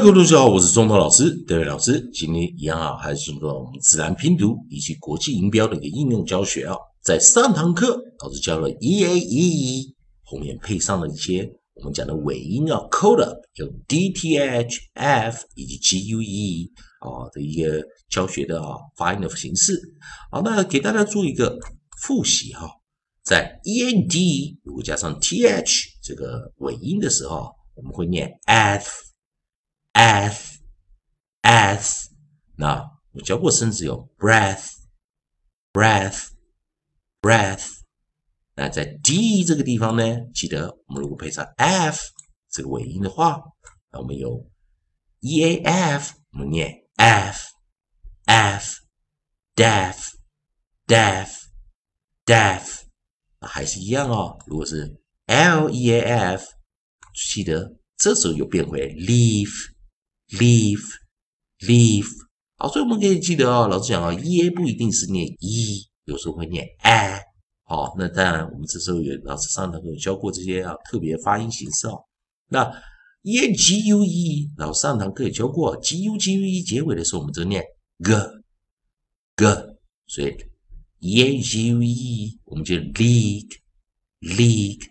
各位同学好，我是中涛老师，各位老师，今天一样啊，还是进入到我们自然拼读以及国际音标的一个应用教学啊。在上堂课，老师教了 e a e，后面配上了一些我们讲的尾音啊，code 有 d t h f 以及 g u e 啊的一个教学的啊发音的形式。好，那给大家做一个复习哈，在 e n d 如果加上 t h 这个尾音的时候，我们会念 f。As s，那我教过生字有 breath breath breath。那在 d 这个地方呢，记得我们如果配上 f 这个尾音的话，那我们有 e a f，我们念 f f deaf deaf deaf，还是一样哦。如果是 l e a f，记得这时候又变回 leave。Leave, leave，好，所以我们可以记得哦，老师讲啊，e 不一定是念 e，有时候会念 a，好，那当然我们这时候有老师上堂课有教过这些啊特别发音形式哦。那 e g u e，老师上堂课也教过 g u g u e 结尾的时候，我们就念 g g，所以 e g u e，我们就 league league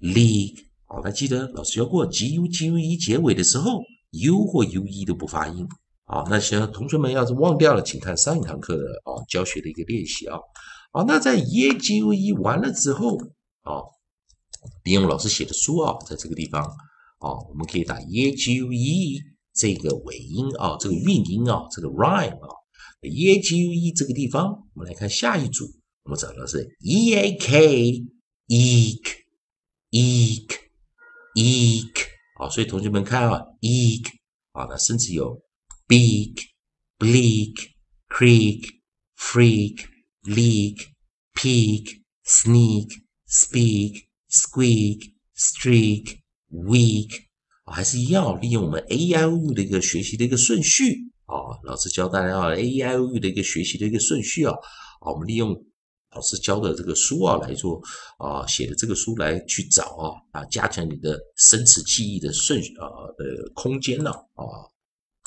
league，好，还记得老师教过 g u g u e 结尾的时候。U 或 u e 都不发音啊，那行同学们要是忘掉了，请看上一堂课的啊教学的一个练习啊。好，那在 e a g u e 完了之后啊，利用老师写的书啊，在这个地方啊，我们可以打 e a g u e 这个尾音啊，这个韵音啊，这个 rhyme 啊，e a g u e 这个地方，我们来看下一组，我们找到是 e a k eek eek eek。好，所以同学们看啊，eek 啊，那甚至有 beak、bleak、creak、freak、leak、peak、sneak、speak、squeak、streak、weak 啊，还是要，利用我们 A I O u 的一个学习的一个顺序啊，老师教大家啊，A I O u 的一个学习的一个顺序啊，啊，我们利用。老师教的这个书啊来做啊，写的这个书来去找啊啊，加强你的生词记忆的顺序啊的空间呢啊，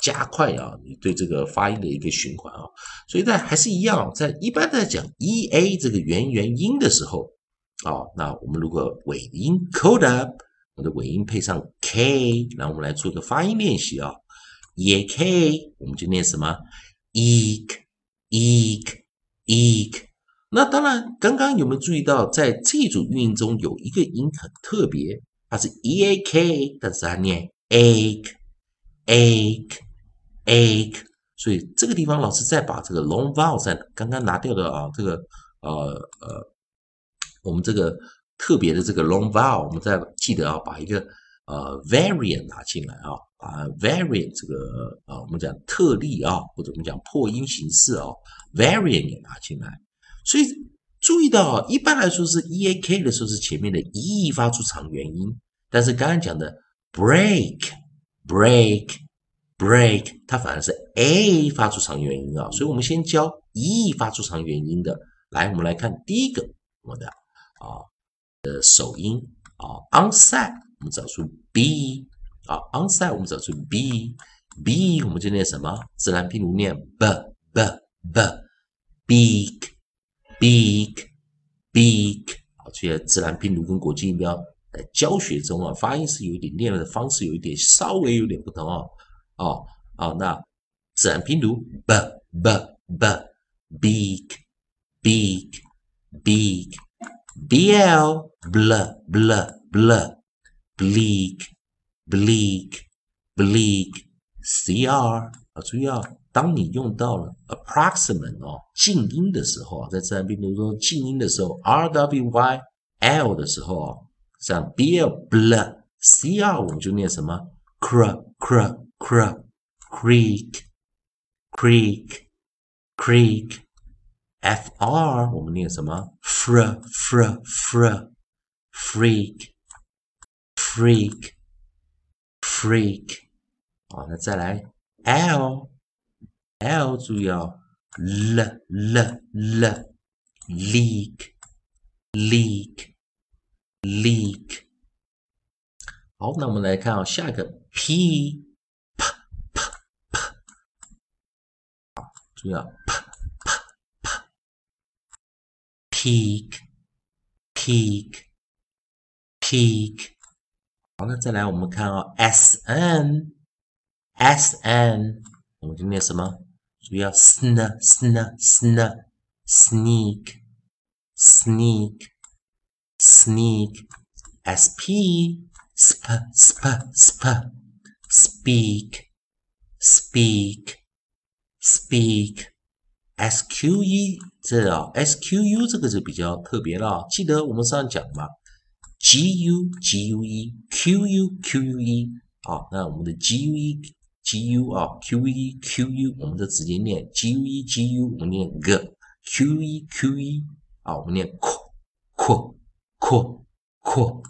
加快啊你对这个发音的一个循环啊，所以在还是一样，在一般在讲 e a 这个元元音的时候啊，那我们如果尾音 code up，我的尾音配上 k，那我们来做一个发音练习啊，e a k，我们就念什么？E k e k e。那当然，刚刚有没有注意到，在这组韵音中有一个音很特别，它是 e a k，但是它念 ache，ache，ache，所以这个地方老师再把这个 long vowel 在刚刚拿掉的啊，这个呃呃，我们这个特别的这个 long vowel，我们再记得啊，把一个呃 variant 拿进来啊，把 variant 这个啊，我们讲特例啊，或者我们讲破音形式啊，variant 也拿进来。所以注意到，一般来说是 e a k 的时候是前面的 e 发出长元音，但是刚刚讲的 break break break，它反而是 a 发出长元音啊。所以我们先教 e 发出长元音的。来，我们来看第一个我的啊的首音啊 onside，我们找出 b 啊 onside，我们找出 b b，我们就念什么？自然拼读念 b b b，big big。big，好，这些自然拼读跟国际音标在教学中啊，发音是有一点念的方式有一点稍微有点不同哦，哦，好，那自然拼读 b b b big, big, big, bl bl bl bl bleak, bleak, bleak, cr 啊，注意啊。当你用到了 approximate 哦，静音的时候啊，在自然拼读中静音的时候，r w y l 的时候啊，像 b l bl c r 我们就念什么 cr cr cr creek creek creek f r 我们念什么 fr fr fr freak freak freak 好，那再来 l l 主要 l l l leak leak leak。好，那我们来看啊、哦，下一个 p p p p，主要 p p p peak peak peak。好，那再来我们看啊、哦、，s n s n，我们就念什么？注意啊，sn sn sn sneak sneak sneak s p sp sp sp speak speak speak s q e 这啊 s q u 这个就比较特别了，记得我们上讲嘛，g u g u e q u q u e 啊，那我们的 g u e g u 啊 q e q u 我们就直接念 g u e g u 我们念 g，q e q e 啊我们念 q q q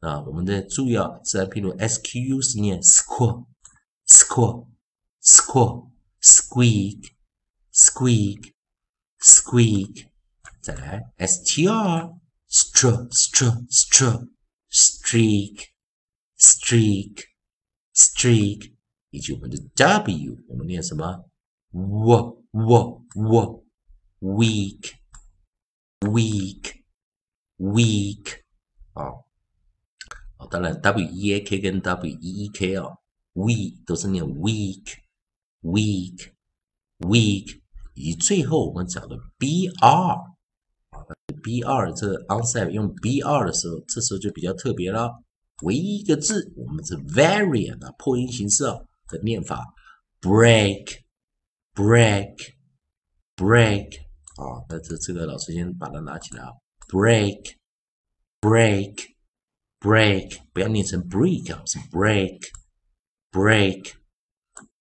啊，我们的注意啊，自然拼读 s q u 是念 squat squat squat squeak squeak squeak，再来 s t r str str str streak streak streak，以及我们的 W，我们念什么？w w w，weak weak weak 啊、好、啊、当然 W E A K 跟 W E E K 啊、哦、，we 都是念 weak weak weak，以及最后我们讲的 B R 啊，B R 这 onset 用 B R 的时候，这时候就比较特别了。唯一一个字，我们是 variant 啊，破音形式啊、的念法，break，break，break 啊。那这这个老师先把它拿起来啊，break，break。break 不要念成 break 啊，break break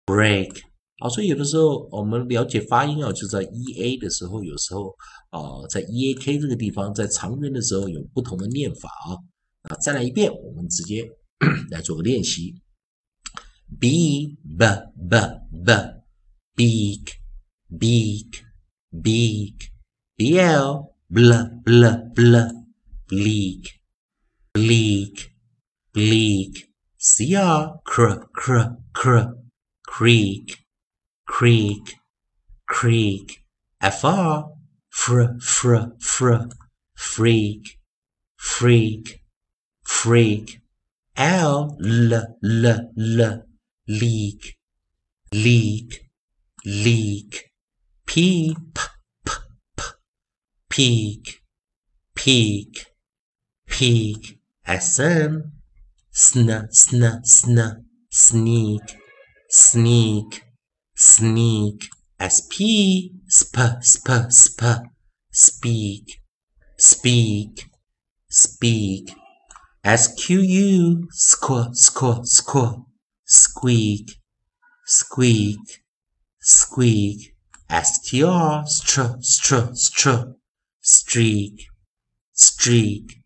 break 好，所以有的时候我们了解发音啊，就在 e a 的时候，有时候啊，在 e a k 这个地方，在长元的时候有不同的念法啊。啊，再来一遍，我们直接 来做个练习。B b b b. Beak, beak, big b l bl bl bl. Bleak bleak, bleak, cr, cr, cr, cr, creek, creek, creek, fr, fr, fr, fr, freak, freak, freak, l, l, l, l, leak, leak, leak, p, p, p, peak, peak, peak, sn, sn, sn, sn, sneak, sneak, sneak, sp, sp, sp, sp, speak, speak, speak, squ, squ, squ, squ, squeak, squeak, squeak, str, str, str, str, streak, streak,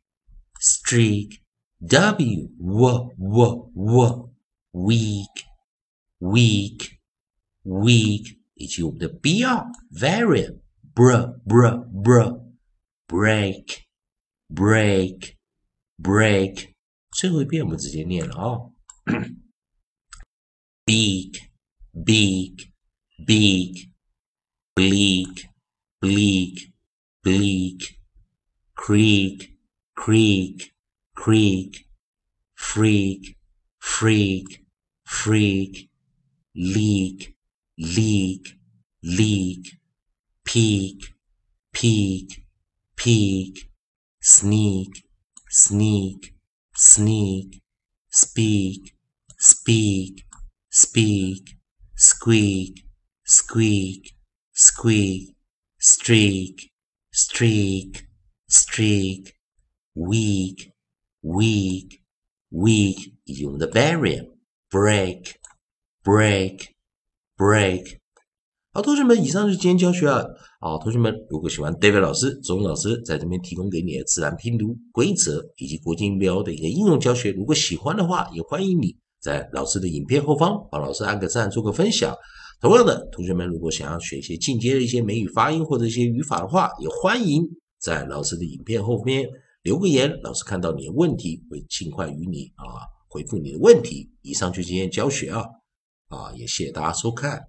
streak, W, w, w, w, weak, weak, weak，以及我们的 br, variant, br, br, br, break, break, break，最后一遍我们直接念了啊、哦、 ，big, beak, beak, bleak, bleak, bleak, creek creek, creek, freak, freak, freak, leak, leak, leak, peak, peak, peak, sneak, sneak, sneak, speak, speak, speak, squeak, squeak, squeak, streak, streak, streak, weak, weak, weak，以及我们的 variant break, break, break。好，同学们，以上就是今天教学啊。好，同学们，如果喜欢 David 老师、周老师在这边提供给你的自然拼读规则以及国际音标的一个应用教学，如果喜欢的话，也欢迎你在老师的影片后方帮老师按个赞，做个分享。同样的，同学们如果想要学一些进阶的一些美语发音或者一些语法的话，也欢迎在老师的影片后面。留个言，老师看到你的问题会尽快与你啊回复你的问题。以上就今天教学啊啊，也谢谢大家收看。